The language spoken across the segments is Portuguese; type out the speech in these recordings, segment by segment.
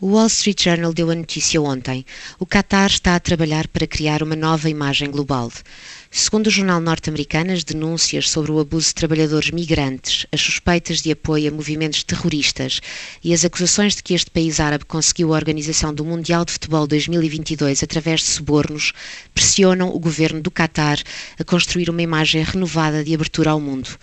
O Wall Street Journal deu a notícia ontem. O Qatar está a trabalhar para criar uma nova imagem global. Segundo o jornal norte-americano, as denúncias sobre o abuso de trabalhadores migrantes, as suspeitas de apoio a movimentos terroristas e as acusações de que este país árabe conseguiu a organização do Mundial de Futebol 2022 através de subornos pressionam o governo do Qatar a construir uma imagem renovada de abertura ao mundo.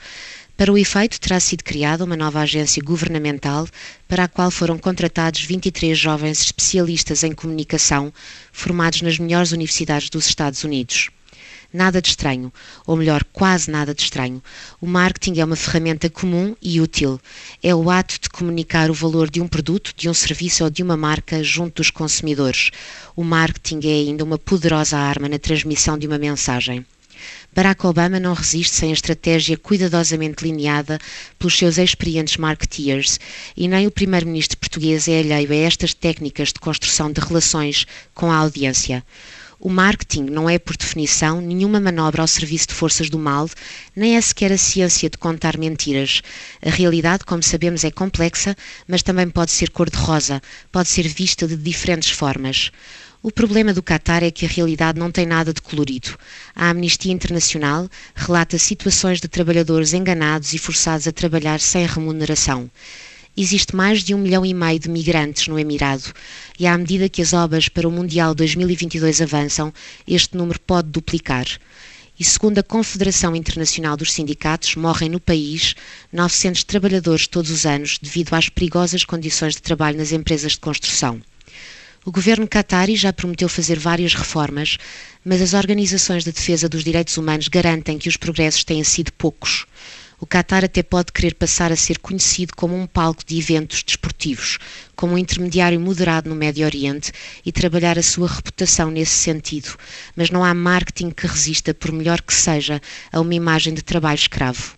Para o efeito, terá sido criada uma nova agência governamental para a qual foram contratados 23 jovens especialistas em comunicação formados nas melhores universidades dos Estados Unidos. Nada de estranho, ou melhor, quase nada de estranho. O marketing é uma ferramenta comum e útil. É o ato de comunicar o valor de um produto, de um serviço ou de uma marca junto dos consumidores. O marketing é ainda uma poderosa arma na transmissão de uma mensagem. Barack Obama não resiste sem a estratégia cuidadosamente lineada pelos seus experientes marketeers e nem o primeiro-ministro português é alheio a estas técnicas de construção de relações com a audiência. O marketing não é, por definição, nenhuma manobra ao serviço de forças do mal, nem é sequer a ciência de contar mentiras. A realidade, como sabemos, é complexa, mas também pode ser cor-de-rosa, pode ser vista de diferentes formas. O problema do Qatar é que a realidade não tem nada de colorido. A Amnistia Internacional relata situações de trabalhadores enganados e forçados a trabalhar sem remuneração. Existe mais de um milhão e meio de migrantes no Emirado e, à medida que as obras para o Mundial 2022 avançam, este número pode duplicar. E segundo a Confederação Internacional dos Sindicatos, morrem no país 900 trabalhadores todos os anos devido às perigosas condições de trabalho nas empresas de construção. O governo qatari já prometeu fazer várias reformas, mas as organizações de defesa dos direitos humanos garantem que os progressos têm sido poucos. O Qatar até pode querer passar a ser conhecido como um palco de eventos desportivos, como um intermediário moderado no Médio Oriente e trabalhar a sua reputação nesse sentido, mas não há marketing que resista, por melhor que seja, a uma imagem de trabalho escravo.